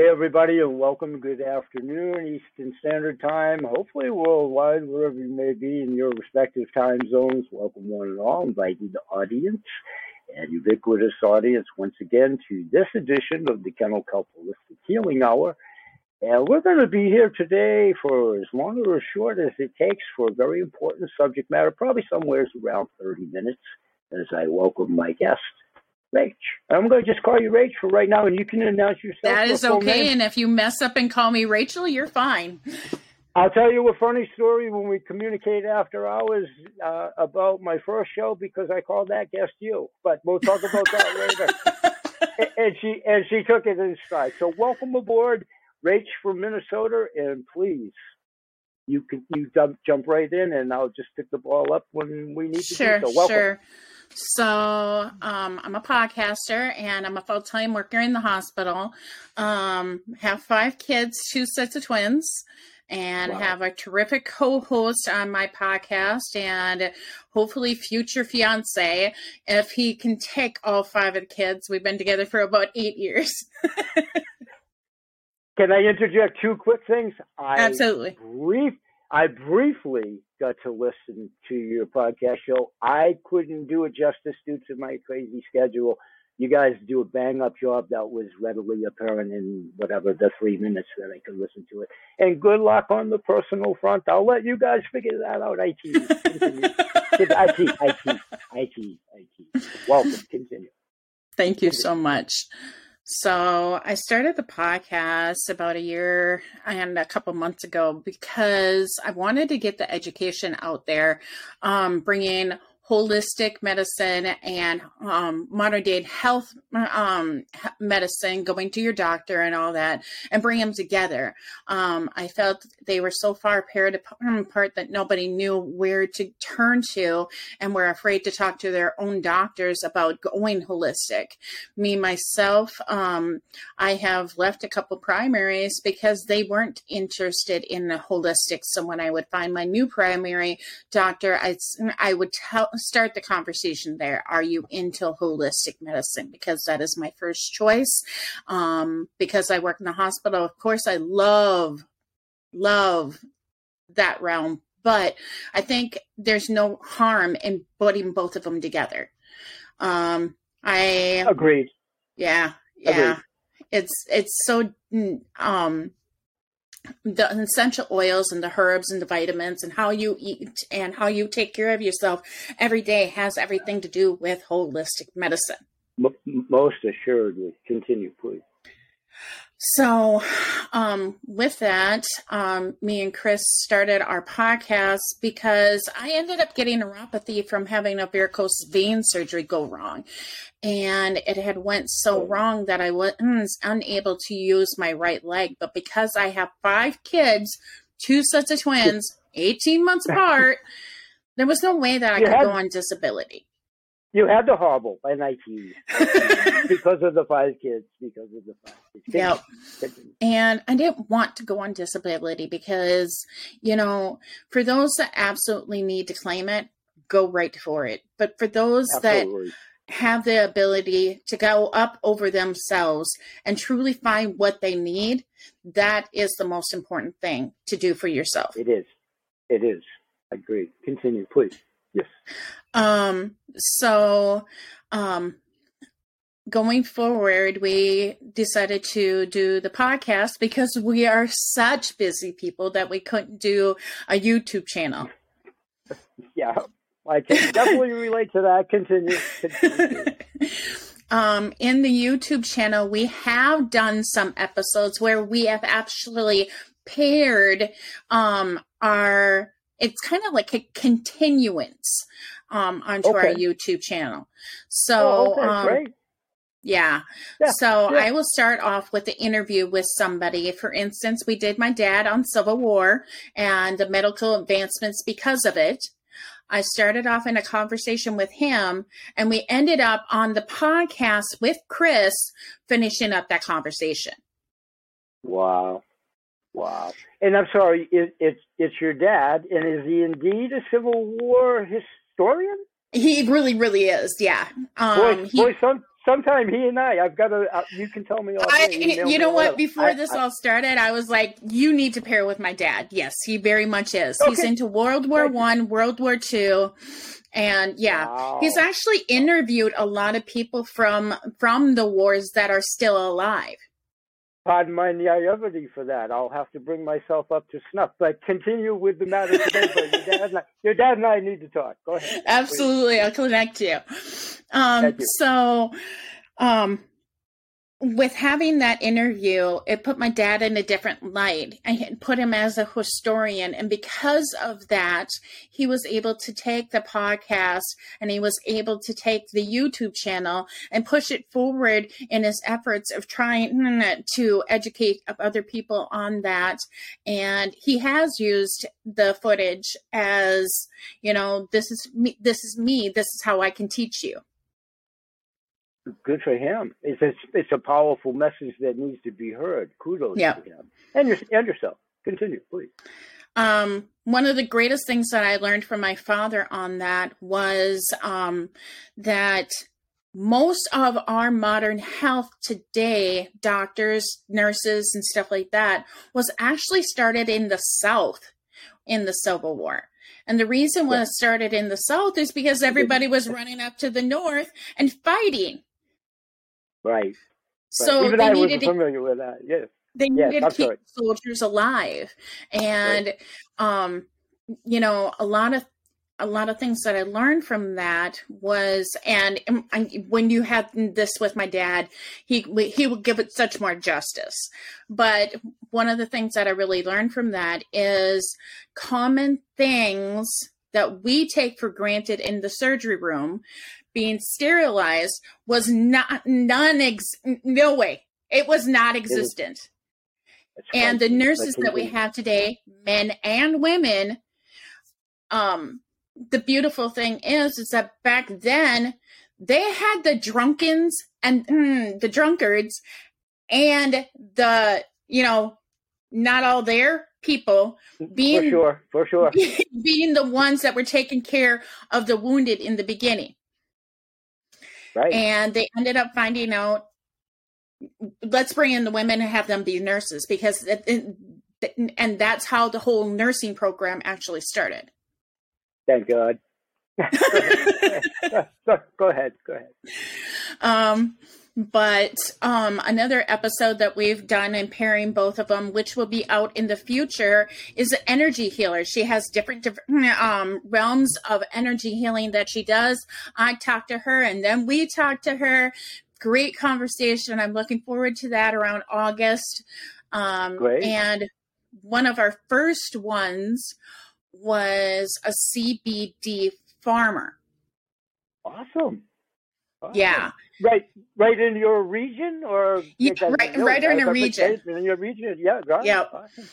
Hey, everybody, and welcome. Good afternoon, Eastern Standard Time. Hopefully, worldwide, wherever you may be in your respective time zones. Welcome, one and all. Inviting the audience and ubiquitous audience once again to this edition of the Kennel Kelp Holistic Healing Hour. And we're going to be here today for as long or as short as it takes for a very important subject matter, probably somewhere around 30 minutes, as I welcome my guest. Rach. I'm going to just call you Rach for right now, and you can announce yourself. That is okay. Name. And if you mess up and call me Rachel, you're fine. I'll tell you a funny story when we communicate after hours uh, about my first show because I called that guest you. But we'll talk about that later. and she and she took it in stride. So welcome aboard, Rach from Minnesota, and please you can you jump jump right in, and I'll just pick the ball up when we need to. Sure, do so. Welcome. sure. So um, I'm a podcaster and I'm a full time worker in the hospital. Um, have five kids, two sets of twins, and wow. have a terrific co-host on my podcast and hopefully future fiance if he can take all five of the kids. We've been together for about eight years. can I interject two quick things? I Absolutely. Brief, I briefly got to listen to your podcast show. I couldn't do it justice due to my crazy schedule. You guys do a bang up job that was readily apparent in whatever the three minutes that I could listen to it. And good luck on the personal front. I'll let you guys figure that out. IT, IT, IT, IT, IT. Welcome. Continue. Thank you so much. So I started the podcast about a year and a couple months ago because I wanted to get the education out there, um, bringing holistic medicine and um, modern day health um, medicine, going to your doctor and all that, and bring them together. Um, I felt they were so far apart that nobody knew where to turn to and were afraid to talk to their own doctors about going holistic. Me, myself, um, I have left a couple primaries because they weren't interested in the holistic. So when I would find my new primary doctor, I, I would tell start the conversation there. Are you into holistic medicine? Because that is my first choice. Um, because I work in the hospital, of course, I love, love that realm. But I think there's no harm in putting both of them together. Um, I agreed. Yeah, yeah. Agreed. It's it's so mm, um the essential oils and the herbs and the vitamins and how you eat and how you take care of yourself every day has everything to do with holistic medicine. Most assuredly. Continue, please. So, um, with that, um, me and Chris started our podcast because I ended up getting neuropathy from having a varicose vein surgery go wrong, and it had went so wrong that I was unable to use my right leg. But because I have five kids, two sets of twins, eighteen months apart, there was no way that I could go on disability. You had to hobble by 19 because of the five kids, because of the five kids. Yeah. And I didn't want to go on disability because, you know, for those that absolutely need to claim it, go right for it. But for those absolutely. that have the ability to go up over themselves and truly find what they need, that is the most important thing to do for yourself. It is. It is. I agree. Continue, please. Yes. Um, so, um, going forward, we decided to do the podcast because we are such busy people that we couldn't do a YouTube channel. Yeah, I can definitely relate to that. Continue. Continue. um, in the YouTube channel, we have done some episodes where we have actually paired um, our it's kind of like a continuance um, onto okay. our YouTube channel. So, oh, okay, um, great. Yeah. yeah. So yeah. I will start off with the interview with somebody. For instance, we did my dad on Civil War and the medical advancements because of it. I started off in a conversation with him and we ended up on the podcast with Chris finishing up that conversation. Wow. Wow. And I'm sorry, it, it's it's your dad, and is he indeed a Civil War historian? He really, really is. Yeah. Um, boy, he, boy, some sometime he and I, I've got to. Uh, you can tell me. All I, you know what? Before I, this I, all started, I was like, "You need to pair with my dad." Yes, he very much is. Okay. He's into World War One, World War Two, and yeah, wow. he's actually interviewed a lot of people from from the wars that are still alive. Pardon my naivety for that. I'll have to bring myself up to snuff. But continue with the matter today. but your dad, and I, your dad and I need to talk. Go ahead. Absolutely, please. I'll connect you. Um, you. So, um, with having that interview, it put my dad in a different light. I put him as a historian. And because of that, he was able to take the podcast and he was able to take the YouTube channel and push it forward in his efforts of trying mm, mm, to educate other people on that. And he has used the footage as, you know, this is me, this is me, this is how I can teach you good for him. It's a, it's a powerful message that needs to be heard. Kudos yeah. to him and, your, and yourself. Continue, please. Um, one of the greatest things that I learned from my father on that was um, that most of our modern health today, doctors, nurses, and stuff like that, was actually started in the South in the Civil War. And the reason yeah. was started in the South is because everybody was running up to the North and fighting. Right. So even I was familiar with that. Yes. They needed yes, to keep sorry. soldiers alive, and right. um, you know, a lot of a lot of things that I learned from that was, and I, when you had this with my dad, he he would give it such more justice. But one of the things that I really learned from that is common things that we take for granted in the surgery room being sterilized was not none ex no way. It was not existent. And the nurses that we have today men and women um the beautiful thing is is that back then they had the drunkens and mm, the drunkards and the you know not all their people being for sure for sure. being the ones that were taking care of the wounded in the beginning Right. And they ended up finding out let's bring in the women and have them be nurses because it, it, and that's how the whole nursing program actually started. Thank God. go ahead. Go ahead. Um, but um, another episode that we've done in pairing both of them, which will be out in the future, is an energy healer. She has different, different um, realms of energy healing that she does. I talked to her, and then we talked to her. Great conversation. I'm looking forward to that around August. Um, Great. And one of our first ones was a CBD farmer. Awesome. awesome. Yeah right right in your region or yeah, right, right in a region. in your region. Yeah right. yeah. Awesome.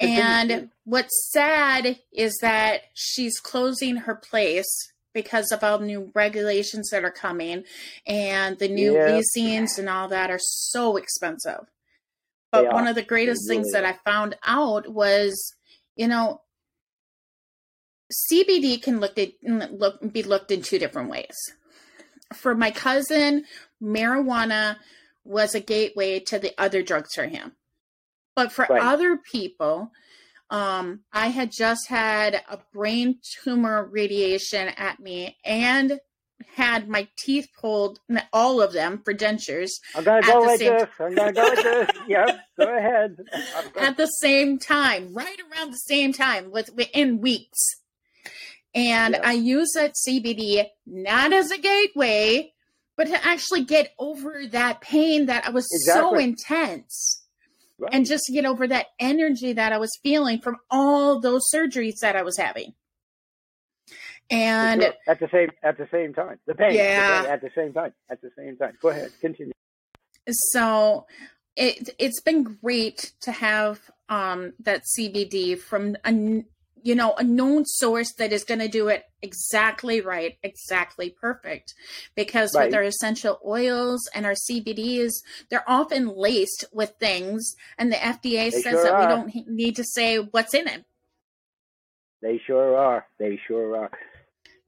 and what's sad is that she's closing her place because of all the new regulations that are coming and the new yep. leasings and all that are so expensive. But one of the greatest really things that i found out was you know cbd can look at look be looked in two different ways for my cousin, marijuana was a gateway to the other drugs for him. But for right. other people, um, I had just had a brain tumor radiation at me and had my teeth pulled, all of them for dentures. I'm gonna go like this. I'm gonna go like this. Yep, go ahead. At the same time, right around the same time, with within weeks. And I use that CBD not as a gateway, but to actually get over that pain that I was exactly. so intense. Right. And just to get over that energy that I was feeling from all those surgeries that I was having. And sure. at the same at the same time. The pain, yeah. The pain at the same time. At the same time. Go ahead. Continue. So it it's been great to have um that CBD from a you know, a known source that is going to do it exactly right, exactly perfect. Because right. with our essential oils and our CBDs, they're often laced with things, and the FDA they says sure that are. we don't need to say what's in it. They sure are. They sure are.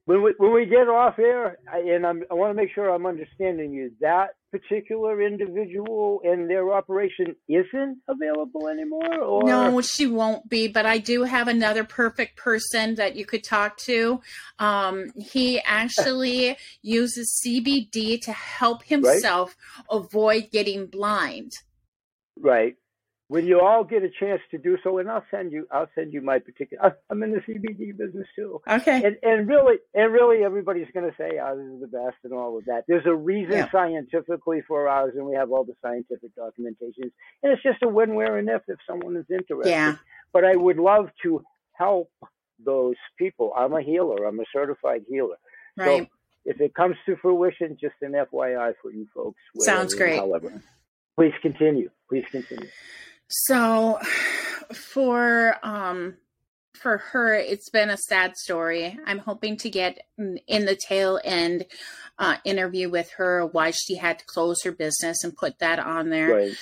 When we when we get off air, I, and I'm, I want to make sure I'm understanding you. That particular individual and their operation isn't available anymore, or no, she won't be. But I do have another perfect person that you could talk to. Um, he actually uses CBD to help himself right? avoid getting blind. Right when you all get a chance to do so, and I'll send you, I'll send you my particular. I'm in the CBD business too. Okay. And and really, and really, everybody's going to say oh, ours is the best and all of that. There's a reason yeah. scientifically for ours, and we have all the scientific documentations. And it's just a win, where, and if if someone is interested. Yeah. But I would love to help those people. I'm a healer. I'm a certified healer. Right. So if it comes to fruition, just an FYI for you folks. Sounds great. However, please continue. Please continue. So for um for her it's been a sad story. I'm hoping to get in the tail end uh, interview with her why she had to close her business and put that on there. Right.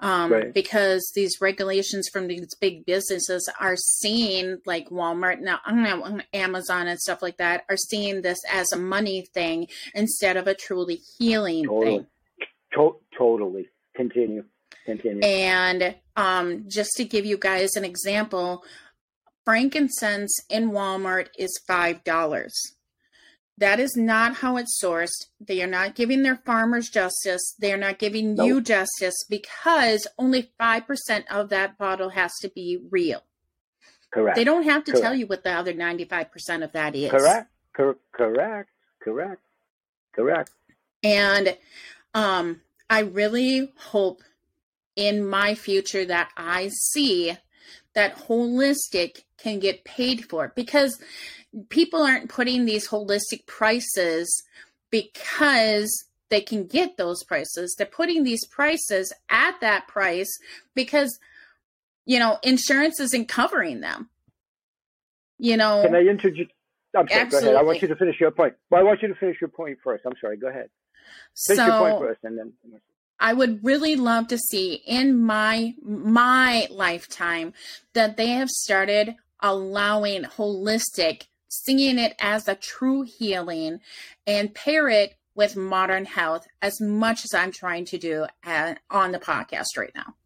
Um, right. because these regulations from these big businesses are seeing like Walmart now, Amazon and stuff like that are seeing this as a money thing instead of a truly healing totally. thing. To- totally. Continue. Continue. And um, just to give you guys an example, frankincense in Walmart is $5. That is not how it's sourced. They are not giving their farmers justice. They are not giving nope. you justice because only 5% of that bottle has to be real. Correct. They don't have to correct. tell you what the other 95% of that is. Correct. Cor- correct. Correct. Correct. And um, I really hope in my future that I see that holistic can get paid for because people aren't putting these holistic prices because they can get those prices. They're putting these prices at that price because you know insurance isn't covering them. You know, can I interject? I'm sorry, go ahead. I want you to finish your point. Well, I want you to finish your point first. I'm sorry. Go ahead. Finish so, your point first, and then. I would really love to see in my my lifetime that they have started allowing holistic, seeing it as a true healing, and pair it with modern health as much as I'm trying to do at, on the podcast right now.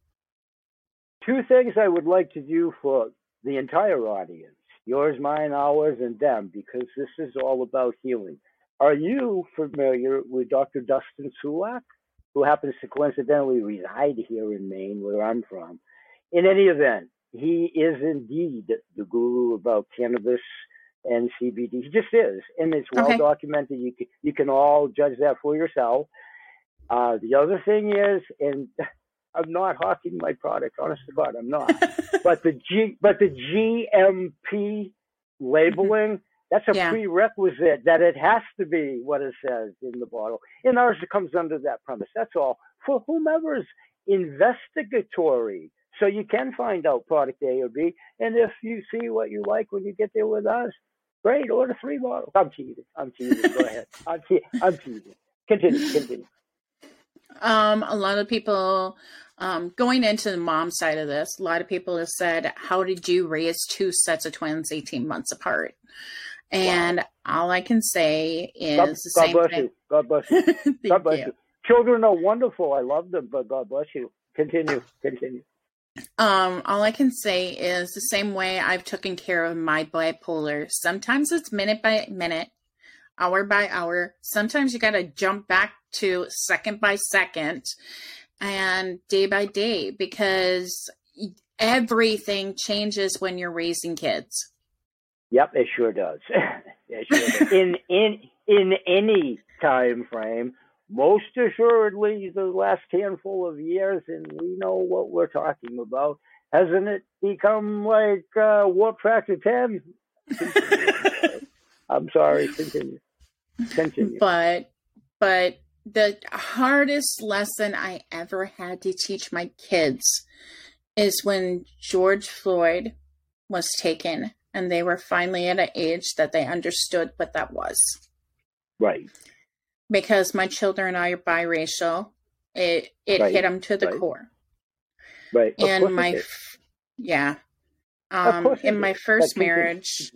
Two things I would like to do for the entire audience yours, mine, ours, and them, because this is all about healing. Are you familiar with Dr. Dustin Sulak? Who happens to coincidentally reside here in Maine, where I'm from. In any event, he is indeed the guru about cannabis and CBD. He just is, and it's well okay. documented. You can you can all judge that for yourself. Uh, the other thing is, and I'm not hawking my product, honest to God, I'm not. but the G, but the GMP labeling that's a yeah. prerequisite that it has to be what it says in the bottle. And ours comes under that premise. That's all. For whomever's investigatory. So you can find out product A or B. And if you see what you like when you get there with us, great, order three bottles. I'm teasing. I'm teasing. Go ahead. I'm, te- I'm teasing. Continue. Continue. Um, a lot of people um, going into the mom side of this, a lot of people have said, How did you raise two sets of twins 18 months apart? And wow. all I can say is God, the God same bless thing. You. God bless you. God bless you. you. Children are wonderful. I love them, but God bless you. Continue. Continue. Um, all I can say is the same way I've taken care of my bipolar. Sometimes it's minute by minute, hour by hour. Sometimes you got to jump back to second by second and day by day because everything changes when you're raising kids. Yep, it sure does. it sure does. in in in any time frame, most assuredly the last handful of years, and we know what we're talking about. Hasn't it become like uh, Warp Factor Ten? I'm sorry. Continue. Continue. But but the hardest lesson I ever had to teach my kids is when George Floyd was taken and they were finally at an age that they understood what that was. Right. Because my children and I are biracial, it it right. hit them to the right. core. Right. Of and my yeah, um, in my first marriage,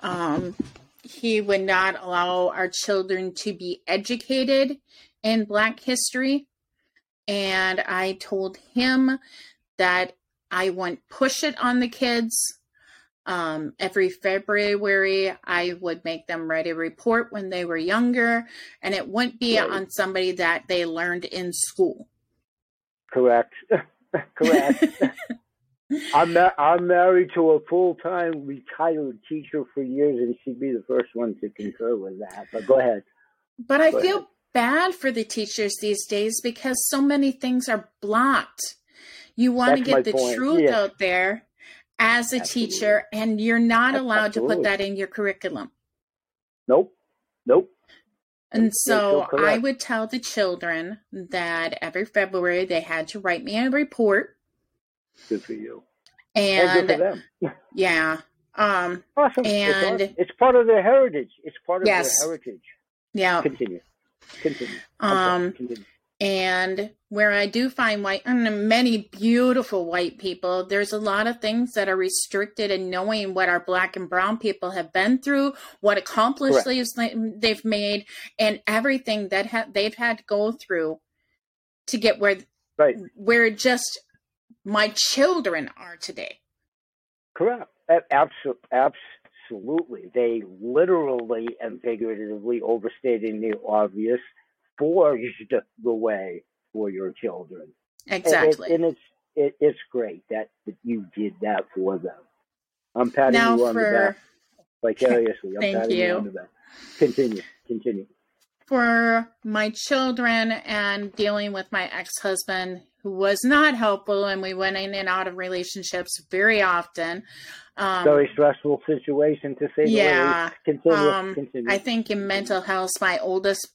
um, he would not allow our children to be educated in Black history. And I told him that I wouldn't push it on the kids. Um, every February, I would make them write a report when they were younger, and it wouldn't be right. on somebody that they learned in school. Correct. Correct. I'm ma- I'm married to a full time retired teacher for years, and she'd be the first one to concur with that. But go ahead. But I go feel ahead. bad for the teachers these days because so many things are blocked. You want to get the point. truth yes. out there as a Absolutely. teacher, and you're not allowed Absolutely. to put that in your curriculum. Nope. Nope. And so I would tell the children that every February they had to write me a report Good for you. And for yeah. Um, awesome. And it's, awesome. it's, part of their heritage. It's part of yes. their heritage. Yeah. Continue. Continue. Um, Continue. And where I do find white, and many beautiful white people, there's a lot of things that are restricted in knowing what our black and brown people have been through, what accomplishments they've made, and everything that ha- they've had to go through to get where right. where just my children are today. Correct. Absolutely. They literally and figuratively, overstating the obvious, forged the way for your children. Exactly. And, it, and it's it, it's great that, that you did that for them. I'm patting now you on for, the back vicariously. I'm thank patting you. you on the back. Continue. Continue. For my children and dealing with my ex husband, who was not helpful, and we went in and out of relationships very often. Um, Very stressful situation to say yeah, the least. Continue, um, continue. I think in mental health, my oldest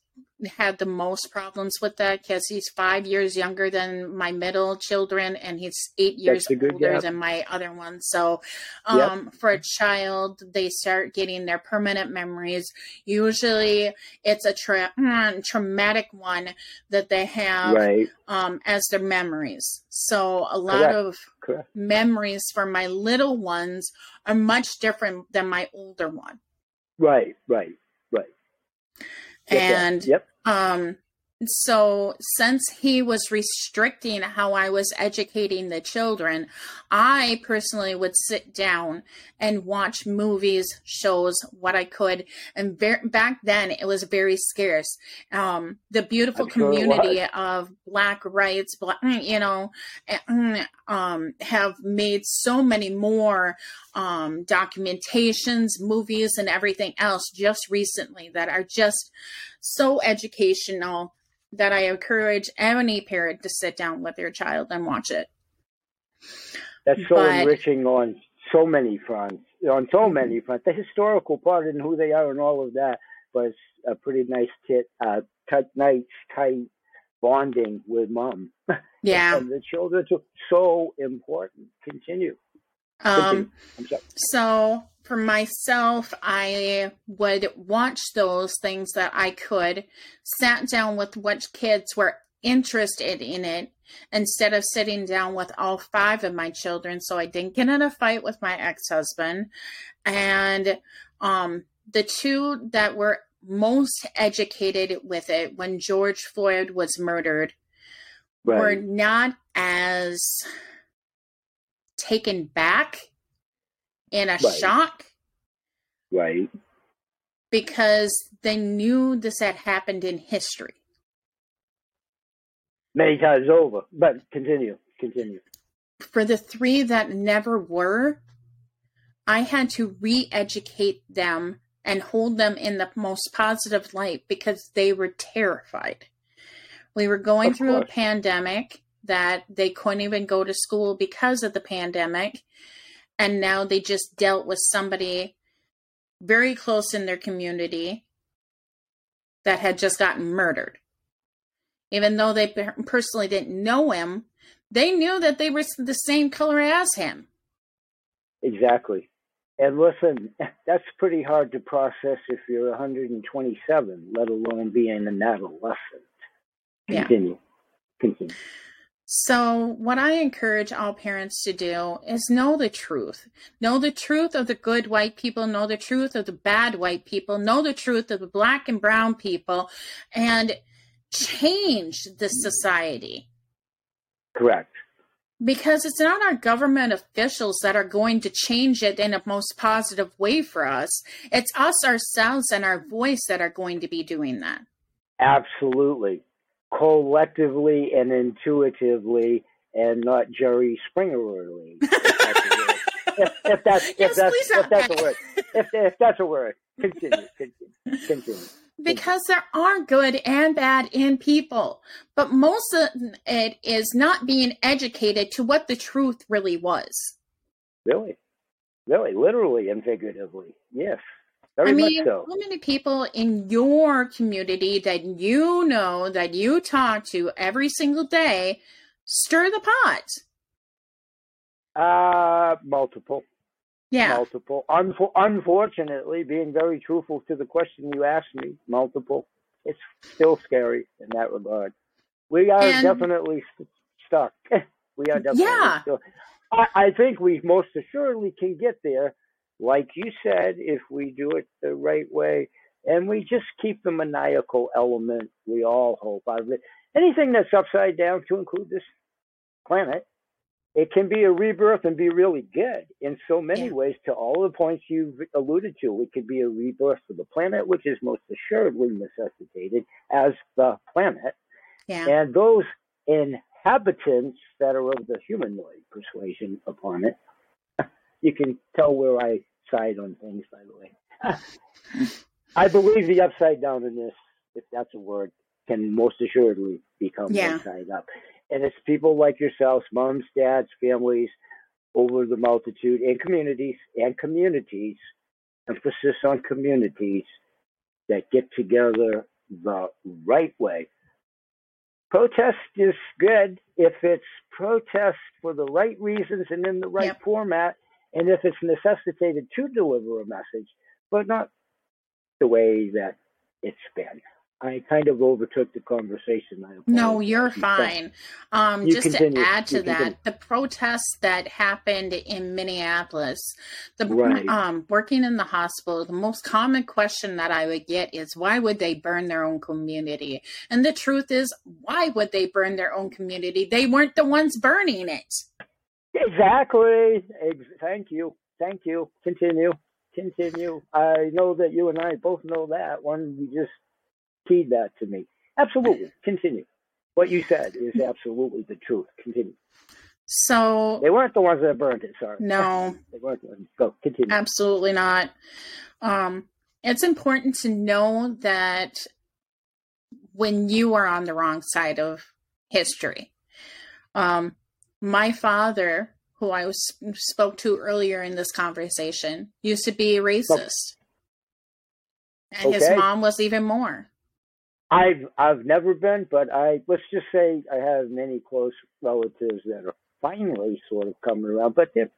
had the most problems with that because he's five years younger than my middle children and he's eight years older gap. than my other one. So, um, yep. for a child, they start getting their permanent memories. Usually, it's a tra- traumatic one that they have right. um, as their memories. So, a lot Correct. of Correct. memories for my little ones are much different than my older one. Right, right, right. And yep. um so since he was restricting how I was educating the children, I personally would sit down and watch movies, shows, what I could. And back then, it was very scarce. Um, the beautiful I'm sure community of Black rights, black, you know, um, have made so many more um, documentations, movies, and everything else just recently that are just so educational that I encourage any parent to sit down with their child and watch it. That's so But- enriching on so many fronts. On so many fronts, the historical part and who they are and all of that was a pretty nice tit, uh, tight, nice, tight bonding with mom. Yeah. and the children are so important. Continue. Um, Continue. I'm sorry. so for myself, I would watch those things that I could, sat down with what kids were interested in it instead of sitting down with all five of my children. So I didn't get in a fight with my ex husband. And um, the two that were most educated with it when George Floyd was murdered were not as taken back in a Right. shock Right. because they knew this had happened in history. Many times over. But continue. Continue. For the three that never were, I had to re educate them and hold them in the most positive light because they were terrified. We were going Of through a pandemic that they couldn't even go to school because of the pandemic. And now they just dealt with somebody very close in their community that had just gotten murdered. Even though they personally didn't know him, they knew that they were the same color as him. Exactly. And listen, that's pretty hard to process if you're 127, let alone being an adolescent. Yeah. Continue. So, what I encourage all parents to do is know the truth. Know the truth of the good white people, know the truth of the bad white people, know the truth of the black and brown people, and change the society. Correct. Because it's not our government officials that are going to change it in a most positive way for us. It's us ourselves and our voice that are going to be doing that. Absolutely collectively and intuitively and not Jerry Springerly. if, if that's if yes, that's if that's a word. If, if that's a word. Continue. Continue. Continue. Because there are good and bad in people, but most of it is not being educated to what the truth really was. Really, really, literally and figuratively, yes. Very I mean, so. how many people in your community that you know that you talk to every single day stir the pot? Uh, multiple. Yeah. Multiple. Unfor- unfortunately, being very truthful to the question you asked me, multiple. It's still scary in that regard. We are and, definitely st- stuck. we are definitely yeah. Still. I, I think we most assuredly can get there like you said, if we do it the right way, and we just keep the maniacal element we all hope out of it. Anything that's upside down, to include this planet, it can be a rebirth and be really good in so many yeah. ways. To all the points you've alluded to, it could be a rebirth for the planet, which is most assuredly necessitated as the planet, yeah. and those inhabitants that are of the humanoid persuasion upon it you can tell where I side on things, by the way. I believe the upside down in this, if that's a word, can most assuredly become yeah. upside up. And it's people like yourselves, moms, dads, families, over the multitude, and communities, and communities, emphasis on communities that get together the right way. Protest is good if it's protest for the right reasons and in the right yep. format and if it's necessitated to deliver a message, but not the way that it's been. I kind of overtook the conversation. no, you're fine. Um, you just continue. to add to you that, continue. the protests that happened in Minneapolis, the right. um, working in the hospital, the most common question that I would get is, why would they burn their own community? And the truth is, why would they burn their own community? They weren't the ones burning it. Exactly. Thank you. Thank you. Continue. Continue. I know that you and I both know that one. You just keyed that to me. Absolutely. Continue. What you said is absolutely the truth. Continue. So they weren't the ones that burned it. Sorry. No. they weren't. Go. Continue. Absolutely not. Um, it's important to know that when you are on the wrong side of history, um, my father, who I was spoke to earlier in this conversation, used to be a racist, and okay. his mom was even more. I've I've never been, but I let's just say I have many close relatives that are finally sort of coming around, but they're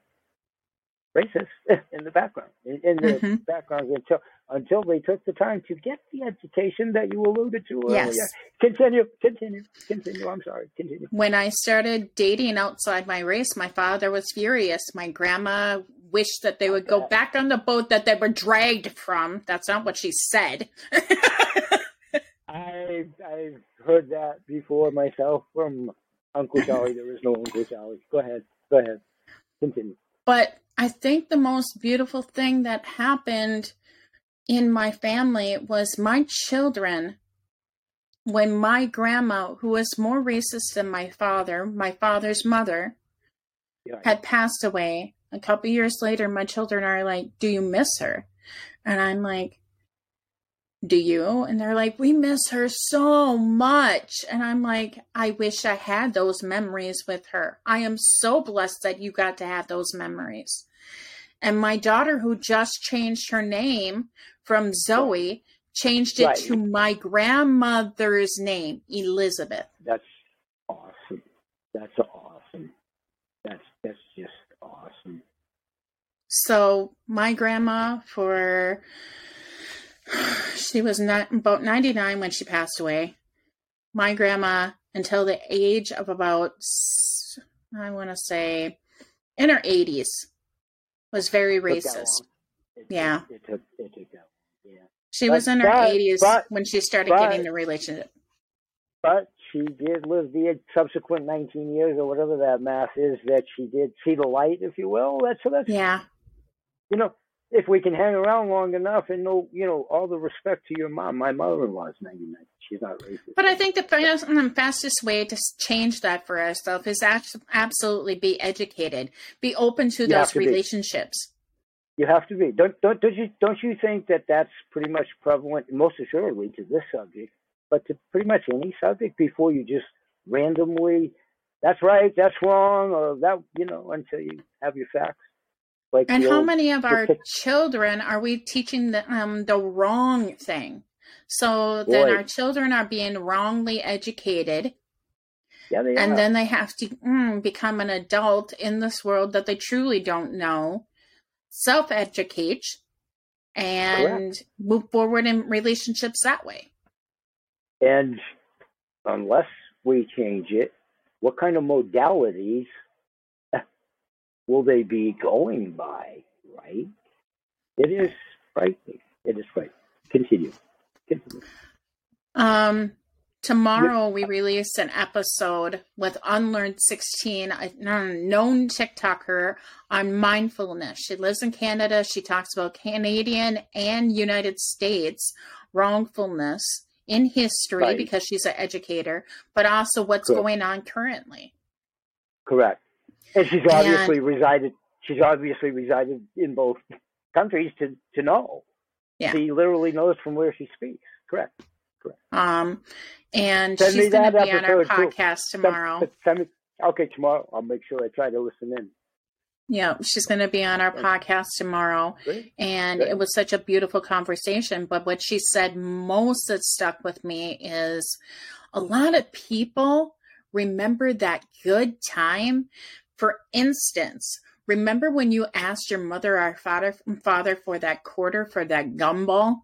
racist in the background, in, in the mm-hmm. background until until they took the time to get the education that you alluded to earlier. Yes. Continue, continue, continue. I'm sorry, continue. When I started dating outside my race, my father was furious. My grandma wished that they would go back on the boat that they were dragged from. That's not what she said. I I've heard that before myself from Uncle Charlie. There is no Uncle Charlie. Go ahead. Go ahead. Continue. But I think the most beautiful thing that happened in my family was my children. When my grandma, who was more racist than my father, my father's mother, yeah. had passed away, a couple years later, my children are like, Do you miss her? And I'm like, do you? And they're like, we miss her so much. And I'm like, I wish I had those memories with her. I am so blessed that you got to have those memories. And my daughter, who just changed her name from Zoe, changed it right. to my grandmother's name, Elizabeth. That's awesome. That's awesome. That's that's just awesome. So my grandma for she was not about 99 when she passed away. My grandma until the age of about, I want to say, in her 80s, was very racist. It Yeah. Took, it took, it took that long. Yeah. She But- was in her but- 80s but- when she started getting the relationship. But she did live the subsequent 19 years or whatever that math is that she did see the light, if you will. That's so that's Yeah. you know, if we can hang around long enough and know, you know, all the respect to your mom. My mother-in-law is 99. She's not racist. But I think the fast, fastest way to change that for ourselves is absolutely be educated, be open to You those to be. relationships. you have to be. Don't don't don't you don't you think that that's pretty much prevalent, most assuredly, to this subject, but to pretty much any subject before you just randomly, that's right, that's wrong, or that you know, until you have your facts. Like And how old- many of our children are we teaching the, um, the wrong thing? So then Boy. our children are being wrongly educated, yeah, they and are. then they have to mm, become an adult in this world that they truly don't know, self educate, and move forward in relationships that way. And unless we change it, what kind of modalities will they be going by, right? It is frightening. It is frightening. Continue. Continue. Um, tomorrow we release an episode with Unlearned 16, a known TikToker on mindfulness. She lives in Canada. She talks about Canadian and United States wrongfulness in history Right. because she's an educator, but also what's Correct. going on currently. Correct. And she's obviously resided. She's obviously resided in both countries to to know. Yeah. She literally knows from where she speaks. Correct. Correct. Um, and Send she's going to be on our episode, too. podcast Send- tomorrow. send me- okay, tomorrow I'll make sure I try to listen in. Yeah, she's going to be on our podcast tomorrow. Great. and Good. it was such a beautiful conversation. But what she said most that stuck with me is a lot of people remember that good time. For instance, remember when you asked your mother or father father for that quarter for that gumball?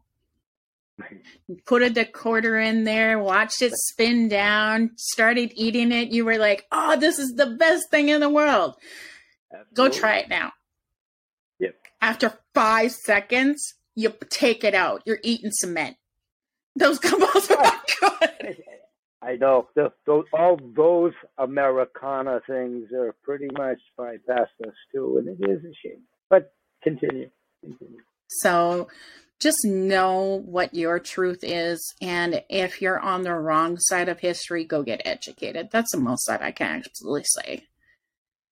Put the quarter in there, watched it spin down, started eating it. You were like, "Oh, this is the best thing in the world." Go try it now. Yep. After five seconds, you take it out. You're eating cement. Those gumballs are not good. I know. The, those, all those Americana things are pretty much bypassed us too, and it is a shame. But continue. continue. So just know what your truth is. And if you're on the wrong side of history, go get educated. That's the most that I can absolutely say.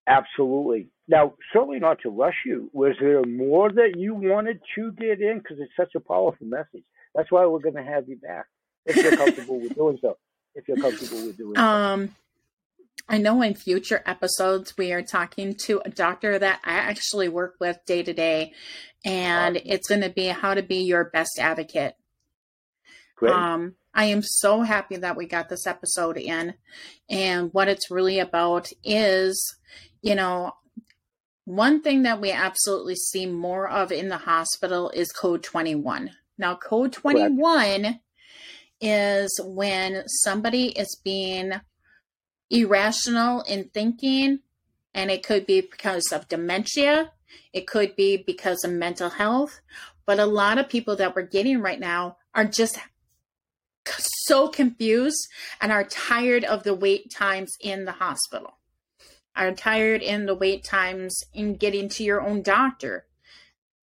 Absolutely. Now, certainly not to rush you. Was there more that you wanted to get in? Because it's such a powerful message. That's why we're going to have you back if you're comfortable with doing so. If you're comfortable with doing so. Um, I know in future episodes we are talking to a doctor that I actually work with day to day, and Awesome. it's going to be how to be your best advocate. Great. Um, I am so happy that we got this episode in. And what it's really about is, you know, one thing that we absolutely see more of in the hospital is code 21. Now, code 21 is when somebody is being irrational in thinking, and it could be because of dementia, it could be because of mental health. But a lot of people that we're getting right now are just so confused and are tired of the wait times in the hospital are tired in the wait times in getting to your own doctor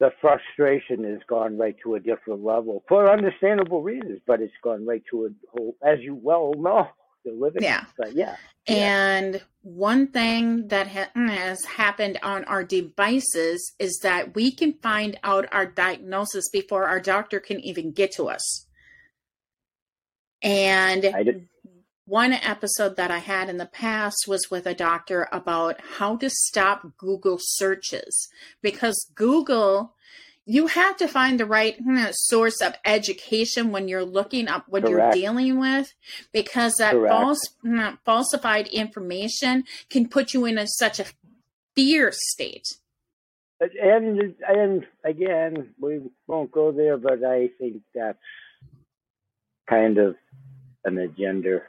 the frustration has gone right to a different level for understandable reasons, but it's gone right to a whole, as you well know, the living. Yeah. But yeah. Yeah. and one thing that ha- mm, has happened on our devices is that we can find out our diagnosis before our doctor can even get to us and I did. One episode that I had in the past was with a doctor about how to stop Google searches because Google, you have to find the right hmm, source of education when you're looking up what you're dealing with because that Correct. false, hmm, falsified information can put you in a, such a fear state. And and again, we won't go there, but I think that's kind of an agenda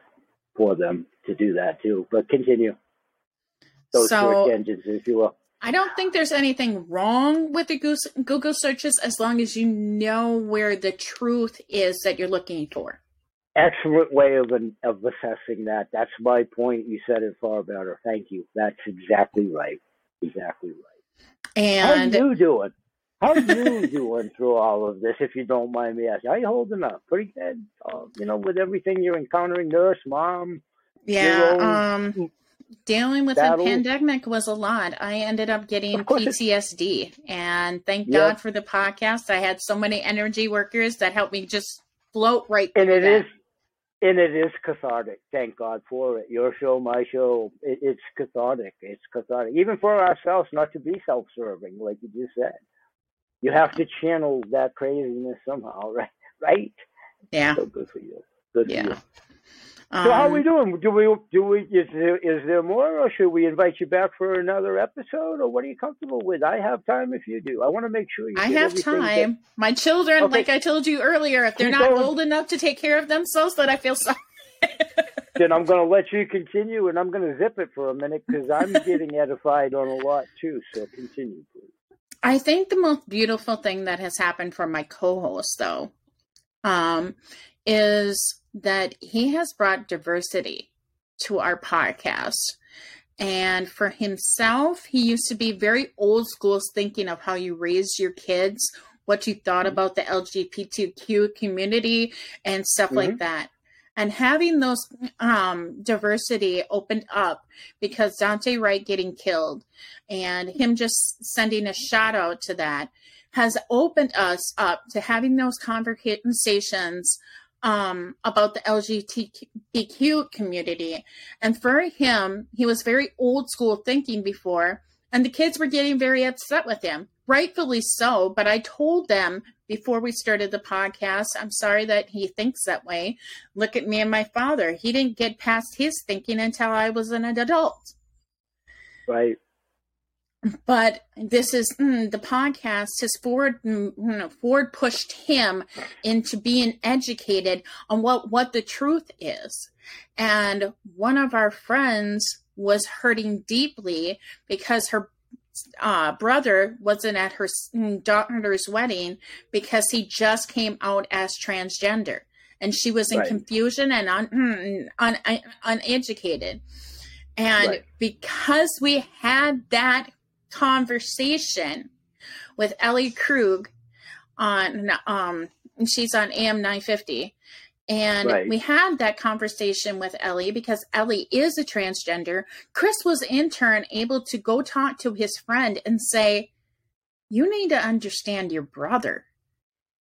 for them to do that too. But continue those so, search engines, if you will. I don't think there's anything wrong with the Google searches as long as you know where the truth is that you're looking for. Excellent way of of assessing that. That's my point. You said it far better. Thank you. That's exactly right. Exactly right. And how you doing? How do you doing through all of this? If you don't mind me asking, how you holding up? Pretty good. Uh, you know, with everything you're encountering, nurse, mom. Yeah. Um dealing with the pandemic was a lot. I ended up getting PTSD, and thank yep. God for the podcast. I had so many energy workers that helped me just float right. And it that. is, and it is cathartic. Thank God for it. Your show, my show, it, it's cathartic. It's cathartic, even for ourselves, not to be self-serving, like you just said. You have to channel that craziness somehow, right? Right? Yeah. So good for you. Good yeah. for you. Um, so how are we doing? Do we do we is there is there more, or should we invite you back for another episode, or what are you comfortable with? I have time if you do. I want to make sure you. I have time. That... My children, okay. like I told you earlier, if they're Keep not going. old enough to take care of themselves, then I feel sorry. then I'm going to let you continue, and I'm going to zip it for a minute because I'm getting edified on a lot too. So continue, please. I think the most beautiful thing that has happened for my co-host, though, um, is that he has brought diversity to our podcast. And for himself, he used to be very old school thinking of how you raised your kids, what you thought about the LGBTQ community, and stuff mm-hmm. like that. And having those um, diversity opened up because Daunte Wright getting killed and him just sending a shout out to that has opened us up to having those conversations um, about the LGBTQ community. And for him, he was very old school thinking before, and the kids were getting very upset with him, rightfully so. But I told them before we started the podcast, I'm sorry that he thinks that way. Look at me and my father. He didn't get past his thinking until I was an adult. Right but this is mm, the podcast has forward mm, you know, forward pushed him into being educated on what what the truth is and one of our friends was hurting deeply because her uh, brother wasn't at her mm, daughter's wedding because he just came out as transgender and she was in right. confusion and un, un, un, uneducated and right. because we had that conversation with Ellie Krug on um she's on AM 950 and right. we had that conversation with Ellie because Ellie is a transgender. Chris was in turn able to go talk to his friend and say, You need to understand your brother.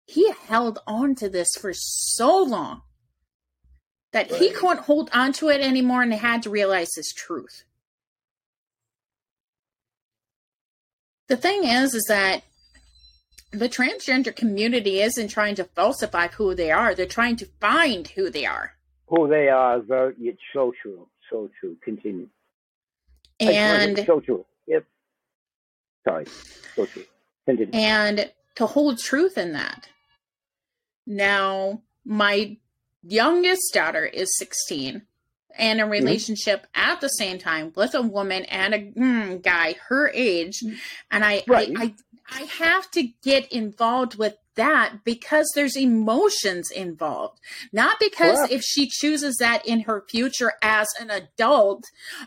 He held on to this for so long that right. he couldn't hold on to it anymore and had to realize his truth. the thing is, is that the transgender community isn't trying to falsify who they are. They're trying to find who they are. Who they are, very, it's so true. So true. Continue. And so true. Yep. Sorry. So true. Continue. And to hold truth in that. Now, my youngest daughter is 16 and a mm-hmm. relationship mm-hmm. at the same time with a woman and a mm, guy her age and I, right. I, I I have to get involved with that because there's emotions involved. Not because if she chooses that in her future as an adult,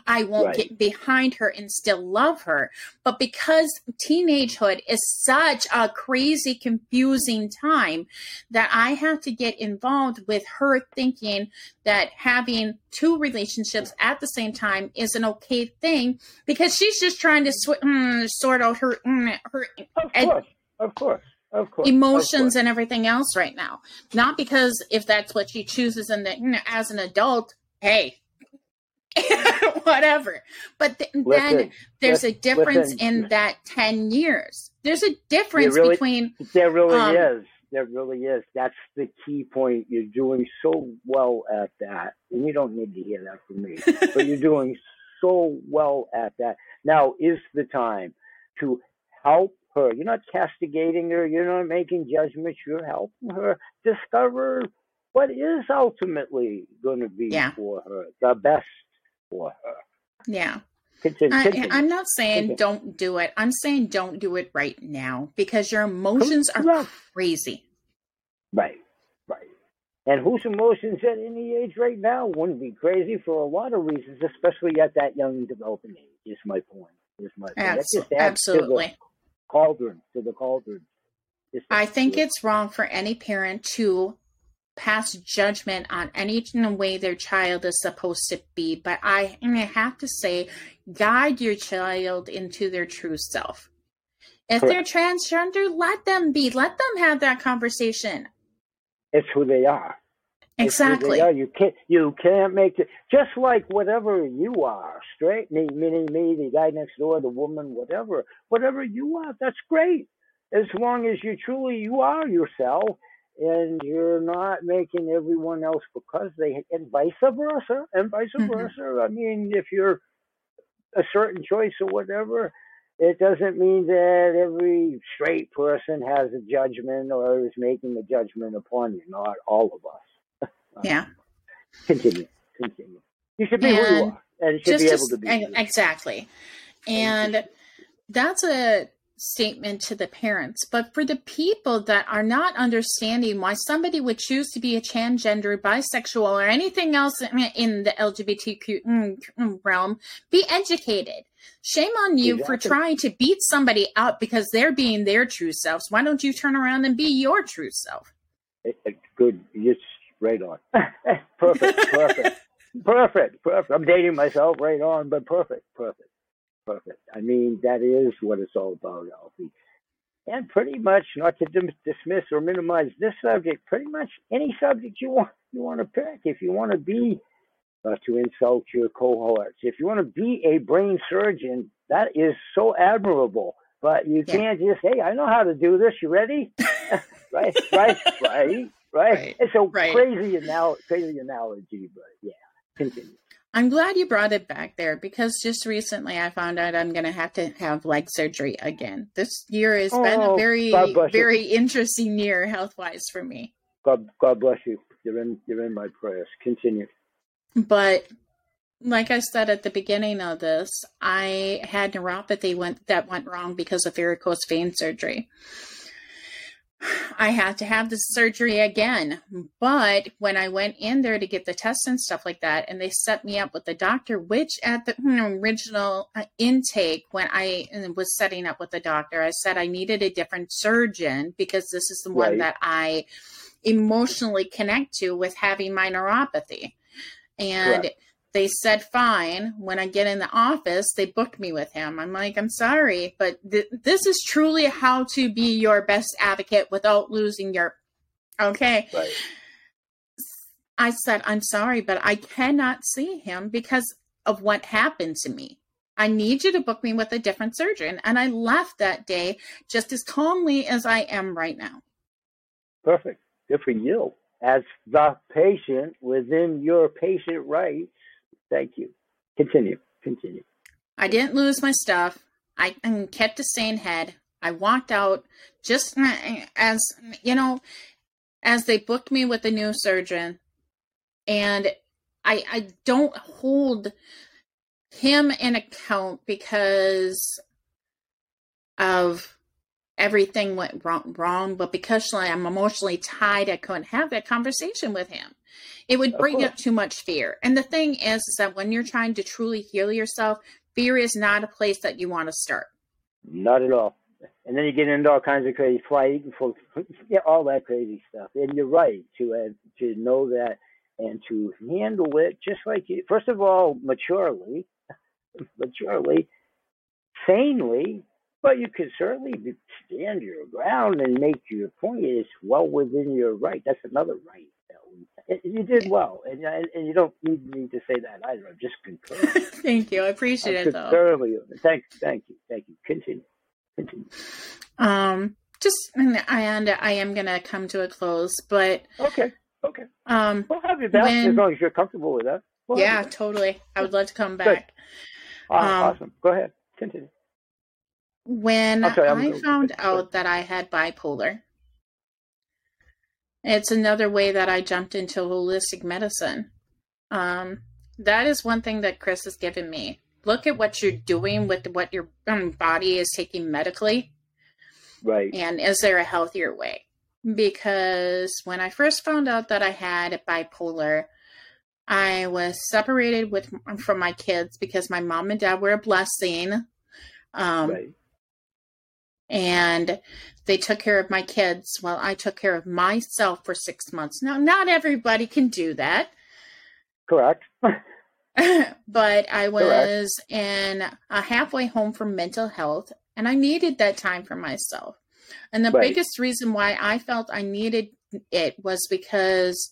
I won't right. get behind her and still love her, but because teenagehood is such a crazy, confusing time that I have to get involved with her thinking that having two relationships at the same time is an okay thing because she's just trying to sw- mm, sort out her mm, her of course, ed- of course of course, emotions of course. and everything else right now. Not because if that's what she chooses and you as an adult, hey, whatever. But th- listen, then there's listen, a difference listen. in that 10 years. There's a difference really, between. There really um, is. There really is. That's the key point. You're doing so well at that. And you don't need to hear that from me, but you're doing so well at that. Now is the time to help her. You're not castigating her. You're not making judgments. You're helping her discover what is ultimately going to be Yeah. for her, the best for her. Yeah. Continue, I, continue. I'm not saying Continue. don't do it. I'm saying don't do it right now because your emotions are crazy. Right, right. And whose emotions at any age right now wouldn't be crazy for a lot of reasons, especially at that young developing age. Is my point. Is my point. That Abs- just adds to the absolutely. Cauldron to the cauldron. I think it's wrong for any parent to pass judgment on any way their child is supposed to be. But I, I have to say, guide your child into their true self. If they're transgender, let them be. Let them have that conversation. it's who they are. Exactly. are. You can't you can't make it just like whatever you are, straight me meaning me, the guy next door, the woman, whatever. Whatever you are, that's great. As long as you truly you are yourself and you're not making everyone else because they and vice versa and vice Mhm. versa. I mean if you're a certain choice or whatever, it doesn't mean that every straight person has a judgment or is making a judgment upon you. Not all of us. Yeah. Um, continue. Continue. You should be who you are, and should just be able to be. ex- exactly and that's a statement to the parents but for the people that are not understanding why somebody would choose to be a transgender bisexual or anything else in the lgbtq mm, mm, realm be educated shame on you for trying to beat somebody out because they're being their true selves why don't you turn around and be your true self It- it- Good. It's right on. perfect. Perfect. perfect. Perfect. I'm dating myself right on, but perfect. Perfect. Perfect. I mean, that is what it's all about, Alfie. And pretty much, not to dim- dismiss or minimize this subject, pretty much any subject you want you want to pick. If you want to be, not to insult your cohorts, if you want to be a brain surgeon, that is so admirable. But you Yeah. can't just, hey, I know how to do this. You ready? right, right, right, right. Right, It's a right. crazy anal- crazy analogy, but yeah, continue. I'm glad you brought it back there because just recently I found out I'm going to have to have leg surgery again. This year has been a Oh, very, you. very interesting year health wise for me. God, God bless you. You're in, you're in my prayers. Continue. But like I said at the beginning of this, I had neuropathy went, that went wrong because of varicose vein surgery. I had to have the surgery again. But when I went in there to get the tests and stuff like that, and they set me up with the doctor, which at the original uh, intake, when I was setting up with the doctor, I said I needed a different surgeon because this is the one that I emotionally connect to with having my neuropathy. And Correct. They said fine when i get in the office they booked me with him i'm like i'm sorry but th- this is truly how to be your best advocate without losing your okay Right. i said i'm sorry but i cannot see him because of what happened to me i need you to book me with a different surgeon and i left that day just as calmly as i am right now Perfect. Good for you. As the patient within your patient rights. Thank you. Continue. Continue. I didn't lose my stuff. I kept a sane head. I walked out just as, you know, as they booked me with a new surgeon. And I, I don't hold him in account because of everything went wrong, wrong but because I'm emotionally tied, I couldn't have that conversation with him. It would bring up too much fear. And the thing is, is that when you're trying to truly heal yourself, fear is not a place that you want to start. Not at all. And then you get into all kinds of crazy flight yeah, all that crazy stuff. And you're right to uh, to know that and to handle it just like you. First of all, maturely, maturely, sanely. But you can certainly stand your ground and make your point. It's well within your right. That's another right. You did well, and and you don't need me to say that either. I'm just concurring. Thank you. I appreciate I'm it you. Thank, thank you, thank you. Continue, continue. Um, just and I am gonna come to a close, but Okay, okay. um, We'll have you back When- as long as you're comfortable with that. We'll yeah, totally. I would love to come back. Ah, um, awesome. Go ahead. Continue. When sorry, I found out that I had bipolar, It's another way that I jumped into holistic medicine. Um, that is one thing that Chris has given me. Look at what you're doing with what your um, body is taking medically. Right. And is there a healthier way? Because when I first found out that I had bipolar, I was separated with from my kids because my mom and dad were a blessing. Um, right. And they took care of my kids while I took care of myself for six months. Now, not everybody can do that. Correct. but I was Correct. in a halfway home for mental health, and I needed that time for myself. And the right. biggest reason why I felt I needed it was because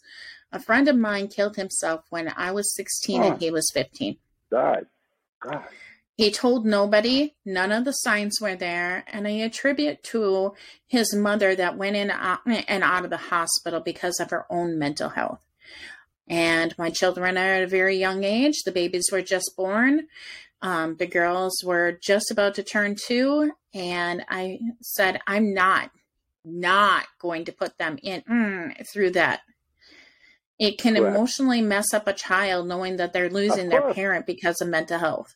a friend of mine killed himself when I was 16 oh. and he was 15. God. God. He told nobody, none of the signs were there, and I attribute to his mother that went in and out of the hospital because of her own mental health. And my children are at a very young age. The babies were just born. Um, the girls were just about to turn two, and I said, I'm not, not going to put them in mm, through that. It can Correct. emotionally mess up a child knowing that they're losing their parent because of mental health.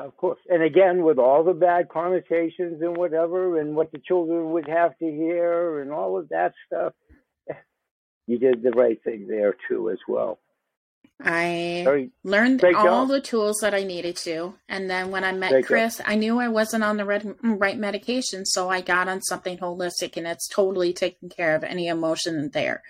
Of course. And again, with all the bad connotations and whatever, and what the children would have to hear and all of that stuff, you did the right thing there too, as well. I Very, learned all job. the tools that I needed to. And then when I met great Chris, job. I knew I wasn't on the red, mm, right medication. So I got on something holistic and it's totally taken care of any emotion there.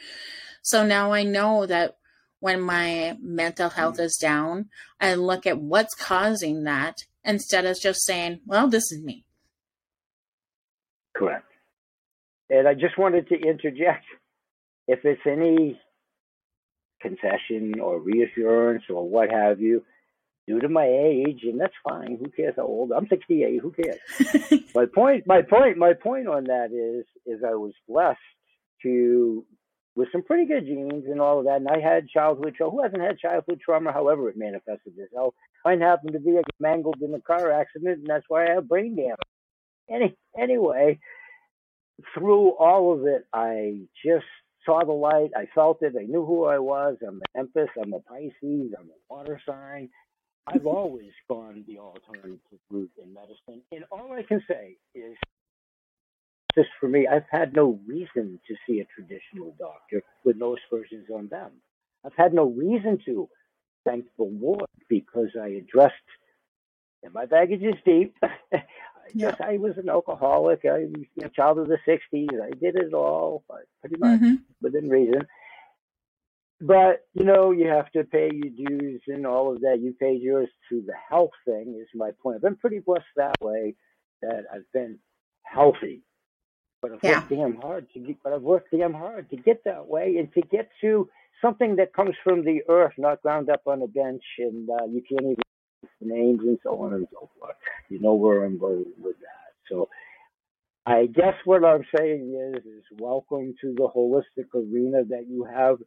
So now I know that when my mental health mm. is down, I look at what's causing that instead of just saying, well, this is me. Correct. And I just wanted to interject if it's any confession or reassurance or what have you, due to my age, and that's fine. Who cares how old? I'm 68. Who cares? my point, my point, my point on that is, is I was blessed to with some pretty good genes and all of that. And I had childhood trauma. Who hasn't had childhood trauma, however it manifested itself? Mine happened to be I mangled in a car accident, and that's why I have brain damage. Any anyway, through all of it, I just saw the light. I felt it. I knew who I was. I'm an Empress. I'm a Pisces. I'm a water sign. I've always gone the alternative route in medicine. And all I can say is just for me, I've had no reason to see a traditional doctor with no aspersions on them. I've had no reason to, thank the Lord, because I addressed, and my baggage is deep. Yes, I was an alcoholic. I was a child of the 60s. I did it all, pretty much mm-hmm. within reason. But, you know, you have to pay your dues and all of that. You paid yours through the health thing, is my point. I've been pretty blessed that way that I've been healthy but I've yeah. worked damn hard to get, but I've worked damn hard to get that way and to get to something that comes from the earth, not ground up on a bench, and uh, you can't even names and so on and so forth. You know where I'm going with that. So I guess what I'm saying is, is welcome to the holistic arena that you have.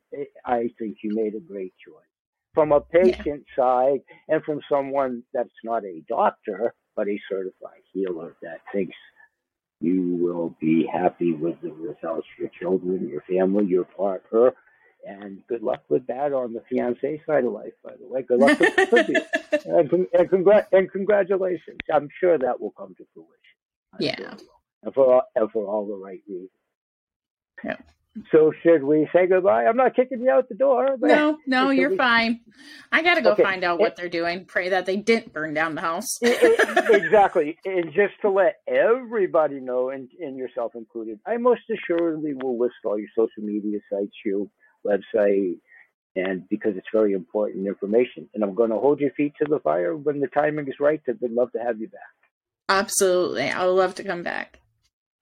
I think you made a great choice from a patient yeah. side and from someone that's not a doctor but a certified healer that thinks you will be happy with the results. Your children, your family, your partner, and good luck with that on the fiance side of life. By the way, good luck with and, and, congr- and congratulations. I'm sure that will come to fruition. I'm yeah, sure and for all, and for all the right reasons. Yeah. So should we say goodbye? I'm not kicking you out the door. no, no, you're we... fine. I got to go okay. find out what they're doing. Pray that they didn't burn down the house. exactly. And just to let everybody know, and, and yourself included, I most assuredly will list all your social media sites, your website, and because it's very important information. And I'm going to hold your feet to the fire when the timing is right. I'd love to have you back. Absolutely. I would love to come back.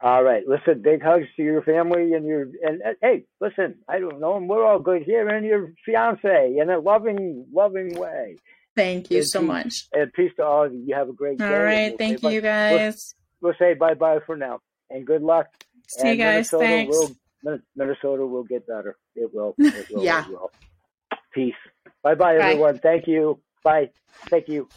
All right. Listen, big hugs to your family and your and, and hey, listen, I don't know, and we're all good here and your fiance in a loving, loving way. Thank you and so peace, much. And peace to all of you. You have a great all day. All right. We'll Thank you, guys. We'll, we'll, say bye bye for now. And good luck. See and you guys. Minnesota Thanks. Will, Minnesota will get better. It will. It will yeah. It will. Peace. Bye bye, everyone. Thank you. Bye. Thank you.